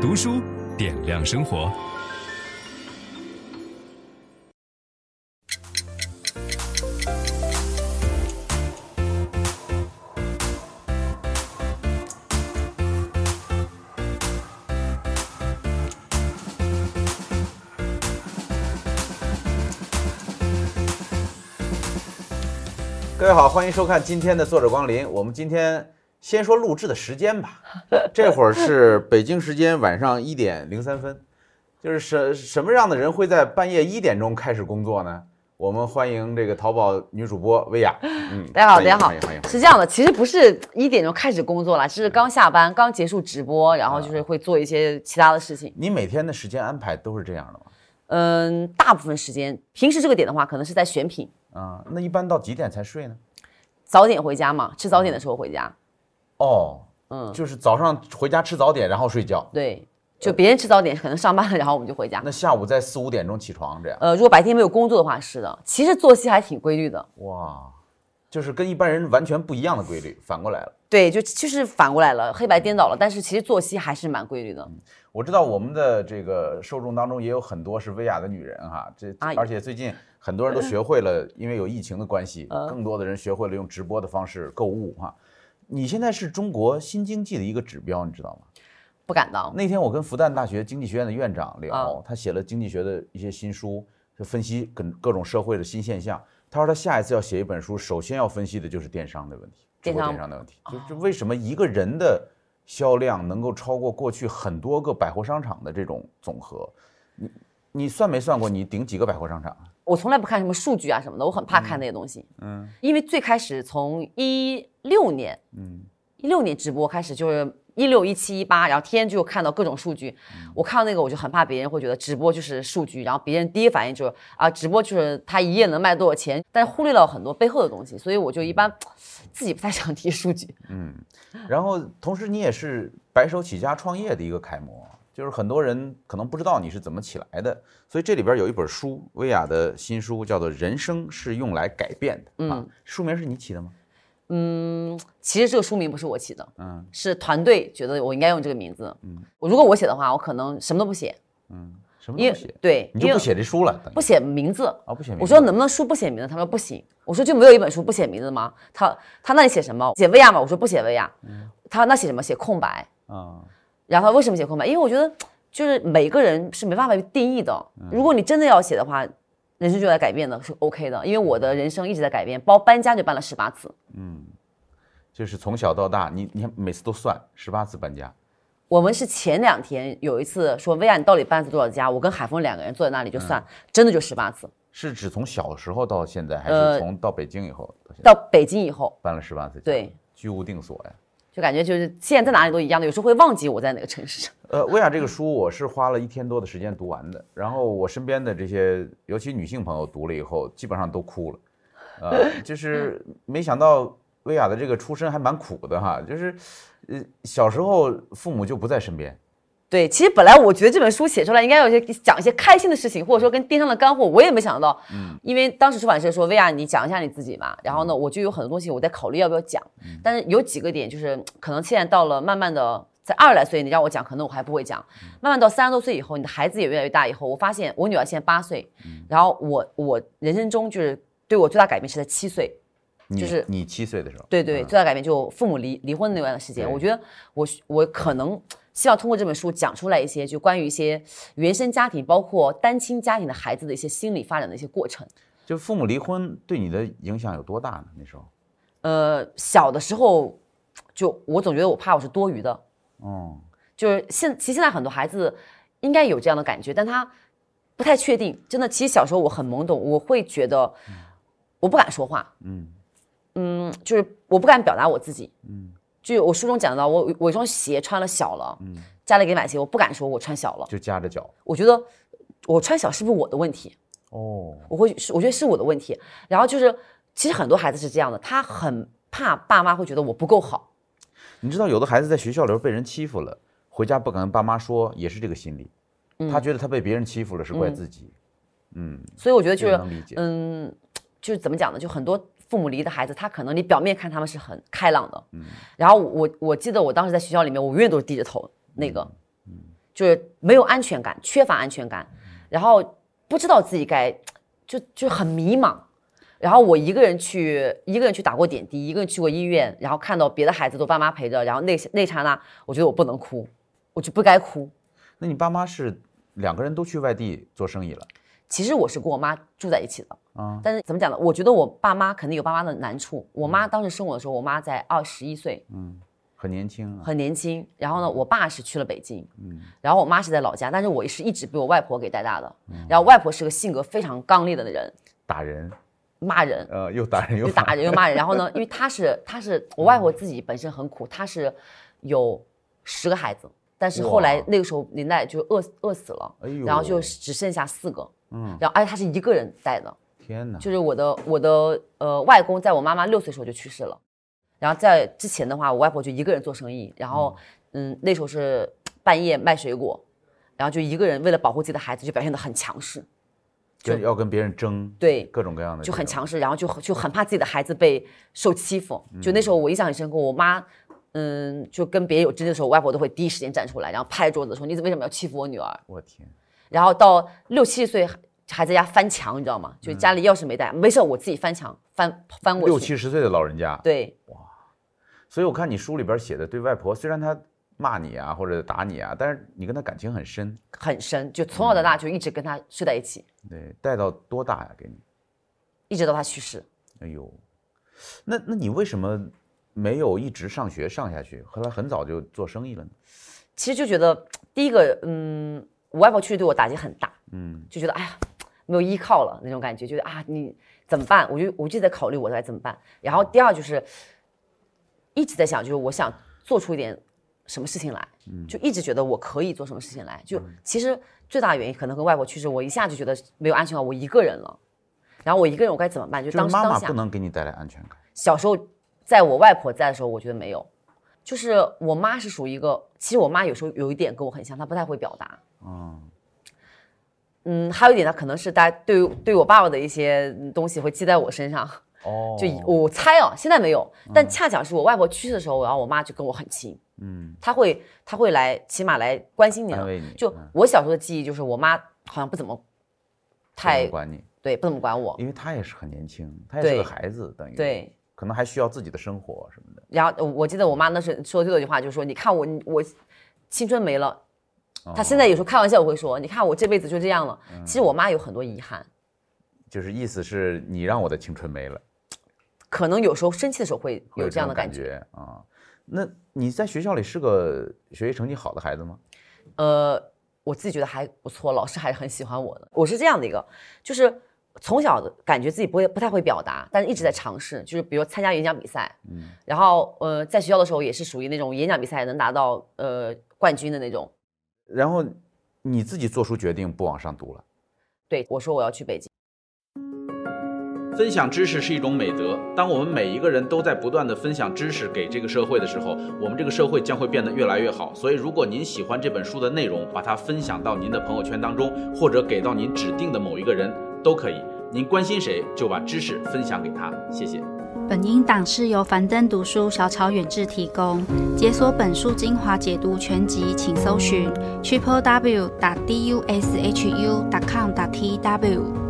读书点亮生活。各位好，欢迎收看今天的作者光临。我们今天先说录制的时间吧，这会儿是北京时间晚上一点零三分，就是什什么样的人会在半夜一点钟开始工作呢？我们欢迎这个淘宝女主播薇娅。嗯，大家好，大家好，是这样的，其实不是一点钟开始工作了，是刚下班，刚结束直播，然后就是会做一些其他的事情。你每天的时间安排都是这样的吗？嗯，大部分时间，平时这个点的话，可能是在选品。啊，那一般到几点才睡呢？早点回家嘛，吃早点的时候回家。哦，嗯，就是早上回家吃早点，然后睡觉。对，就别人吃早点，可能上班了，然后我们就回家。那下午在四五点钟起床这样？呃，如果白天没有工作的话，是的。其实作息还挺规律的。哇，就是跟一般人完全不一样的规律，反过来了。对，就就是反过来了，黑白颠倒了。但是其实作息还是蛮规律的。嗯，我知道我们的这个受众当中也有很多是薇娅的女人哈，这而且最近。很多人都学会了，因为有疫情的关系，更多的人学会了用直播的方式购物哈。你现在是中国新经济的一个指标，你知道吗？不敢当。那天我跟复旦大学经济学院的院长聊，他写了经济学的一些新书，就分析各各种社会的新现象。他说他下一次要写一本书，首先要分析的就是电商的问题，直播电商的问题，就是为什么一个人的销量能够超过过去很多个百货商场的这种总和？你你算没算过？你顶几个百货商场？我从来不看什么数据啊什么的，我很怕看那些东西。嗯，因为最开始从一六年，嗯，一六年直播开始就是一六一七一八，然后天天就看到各种数据。我看到那个我就很怕别人会觉得直播就是数据，然后别人第一反应就是啊，直播就是他一夜能卖多少钱，但是忽略了很多背后的东西，所以我就一般 自己不太想提数据。嗯，然后同时你也是白手起家创业的一个楷模。就是很多人可能不知道你是怎么起来的，所以这里边有一本书，薇娅的新书叫做《人生是用来改变的》。嗯，啊、书名是你起的吗？嗯，其实这个书名不是我起的，嗯，是团队觉得我应该用这个名字。嗯，我如果我写的话，我可能什么都不写。嗯，什么都不写。对，你就不写这书了，不写名字啊，不写名字。我说能不能书不写名字？他说不行。我说就没有一本书不写名字吗？他他那你写什么？写薇娅吗？我说不写薇娅。嗯，他那写什么？写空白。啊。然后为什么写空白？因为我觉得就是每个人是没办法去定义的。如果你真的要写的话，人生就在改变的是 OK 的。因为我的人生一直在改变，包搬家就搬了十八次。嗯，就是从小到大，你你看每次都算十八次搬家。我们是前两天有一次说，薇娅你到底搬了多少家？我跟海峰两个人坐在那里就算，真的就十八次。是指从小时候到现在，还是从到北京以后？到北京以后搬了十八次家。对，居无定所呀。就感觉就是现在在哪里都一样的，有时候会忘记我在哪个城市。呃，薇娅这个书我是花了一天多的时间读完的，然后我身边的这些，尤其女性朋友读了以后，基本上都哭了。呃，就是没想到薇娅的这个出身还蛮苦的哈，就是，呃，小时候父母就不在身边。对，其实本来我觉得这本书写出来应该有一些讲一些开心的事情，或者说跟电商的干货，我也没想到。嗯，因为当时出版社说，薇娅你讲一下你自己嘛，然后呢，我就有很多东西我在考虑要不要讲。嗯，但是有几个点就是可能现在到了慢慢的在二十来岁，你让我讲，可能我还不会讲。慢慢到三十多岁以后，你的孩子也越来越大以后，我发现我女儿现在八岁，然后我我人生中就是对我最大改变是在七岁，就是你七岁的时候。对对，最大改变就父母离离婚那段时间，我觉得我我可能。希望通过这本书讲出来一些，就关于一些原生家庭，包括单亲家庭的孩子的一些心理发展的一些过程。就父母离婚对你的影响有多大呢？那时候，呃，小的时候，就我总觉得我怕我是多余的。哦、嗯，就是现其实现在很多孩子应该有这样的感觉，但他不太确定。真的，其实小时候我很懵懂，我会觉得我不敢说话。嗯嗯，就是我不敢表达我自己。嗯。就我书中讲到，我我一双鞋穿了小了，嗯，家里给买鞋，我不敢说我穿小了，就夹着脚。我觉得我穿小是不是我的问题？哦，我会，我觉得是我的问题。然后就是，其实很多孩子是这样的，他很怕爸妈会觉得我不够好。你知道，有的孩子在学校里边被人欺负了，回家不敢跟爸妈说，也是这个心理。嗯，他觉得他被别人欺负了，是怪自己。嗯，嗯，所以我觉得就是，嗯，就是怎么讲呢？就很多。父母离的孩子，他可能你表面看他们是很开朗的，嗯，然后我我记得我当时在学校里面，我永远都是低着头那个，嗯，就是没有安全感，缺乏安全感，然后不知道自己该，就就很迷茫。然后我一个人去，一个人去打过点滴，一个人去过医院，然后看到别的孩子都爸妈陪着，然后那那刹那，我觉得我不能哭，我就不该哭。那你爸妈是两个人都去外地做生意了？其实我是跟我妈住在一起的啊，但是怎么讲呢？我觉得我爸妈肯定有爸妈的难处。我妈当时生我的时候，我妈在二十一岁，嗯，很年轻啊，很年轻。然后呢，我爸是去了北京，嗯，然后我妈是在老家，但是我是一直被我外婆给带大的。然后外婆是个性格非常刚烈的人，打人。骂人，呃，又打人又又打人又骂人，然后呢，因为他是他是我外婆自己本身很苦，她是有十个孩子，但是后来那个时候年代就饿饿死了，然后就只剩下四个，嗯，然后而且她是一个人带的，天哪，就是我的我的呃外公在我妈妈六岁时候就去世了，然后在之前的话，我外婆就一个人做生意，然后嗯那时候是半夜卖水果，然后就一个人为了保护自己的孩子，就表现得很强势。就要跟别人争，对，各种各样的就很强势，然后就就很怕自己的孩子被受欺负。就那时候我印象很深刻，我妈，嗯，就跟别人有争执的时候，我外婆都会第一时间站出来，然后拍桌子说：“你为什么要欺负我女儿？”我天！然后到六七十岁还在家翻墙，你知道吗？就家里钥匙没带，没事，我自己翻墙翻翻过去。六七十岁的老人家，对，哇！所以我看你书里边写的，对外婆虽然她。骂你啊，或者打你啊，但是你跟她感情很深，很深，就从小到大就一直跟她睡在一起。嗯、对，带到多大呀？给你，一直到她去世。哎呦，那那你为什么没有一直上学上下去？后来很早就做生意了呢？其实就觉得第一个，嗯，我外婆去世对我打击很大，嗯，就觉得哎呀，没有依靠了那种感觉，就是啊，你怎么办？我就我就在考虑我该怎么办。然后第二就是一直在想，就是我想做出一点。什么事情来，就一直觉得我可以做什么事情来。就其实最大的原因可能跟外婆去世，我一下就觉得没有安全感，我一个人了。然后我一个人，我该怎么办？就当。妈妈不能给你带来安全感。小时候，在我外婆在的时候，我觉得没有。就是我妈是属于一个，其实我妈有时候有一点跟我很像，她不太会表达。嗯。嗯，还有一点呢，可能是大家对对我爸爸的一些东西会记在我身上。哦。就我猜哦，现在没有，但恰巧是我外婆去世的时候，然后我妈就跟我很亲。嗯，她会她会来，起码来关心你了。你就我小时候的记忆，就是我妈好像不怎么太管你，对，不怎么管我，因为她也是很年轻，她也是个孩子，等于对，可能还需要自己的生活什么的。然后我记得我妈那时说的最后一句话，就是说：“你看我我青春没了。”她现在有时候开玩笑我会说：“你看我这辈子就这样了。”其实我妈有很多遗憾，就是意思是你让我的青春没了。可能有时候生气的时候会有这样的感觉啊。那你在学校里是个学习成绩好的孩子吗？呃，我自己觉得还不错，老师还是很喜欢我的。我是这样的一个，就是从小的感觉自己不会不太会表达，但是一直在尝试。就是比如参加演讲比赛，嗯，然后呃，在学校的时候也是属于那种演讲比赛能达到呃冠军的那种。然后你自己做出决定不往上读了？对，我说我要去北京。分享知识是一种美德。当我们每一个人都在不断的分享知识给这个社会的时候，我们这个社会将会变得越来越好。所以，如果您喜欢这本书的内容，把它分享到您的朋友圈当中，或者给到您指定的某一个人都可以。您关心谁，就把知识分享给他。谢谢。本音档是由樊登读书小草远志提供。解锁本书精华解读全集，请搜寻 triple w 打 d u s h u 打 com 打 t w。